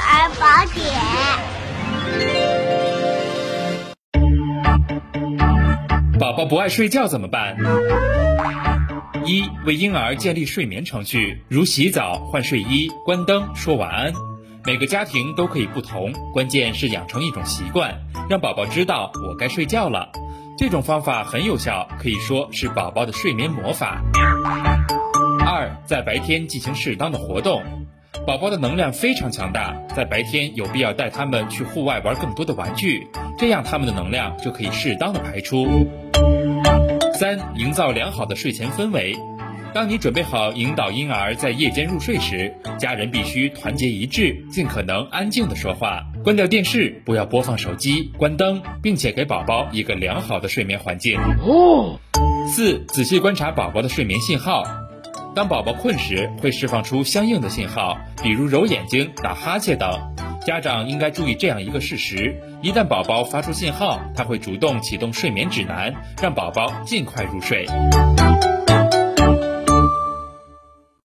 儿宝典。宝宝不爱睡觉怎么办？一、为婴儿建立睡眠程序，如洗澡、换睡衣、关灯、说晚安。每个家庭都可以不同，关键是养成一种习惯，让宝宝知道我该睡觉了。这种方法很有效，可以说是宝宝的睡眠魔法。二，在白天进行适当的活动，宝宝的能量非常强大，在白天有必要带他们去户外玩更多的玩具，这样他们的能量就可以适当的排出。三，营造良好的睡前氛围。当你准备好引导婴儿在夜间入睡时，家人必须团结一致，尽可能安静的说话，关掉电视，不要播放手机，关灯，并且给宝宝一个良好的睡眠环境。哦。四，仔细观察宝宝的睡眠信号，当宝宝困时，会释放出相应的信号，比如揉眼睛、打哈欠等。家长应该注意这样一个事实：一旦宝宝发出信号，他会主动启动睡眠指南，让宝宝尽快入睡。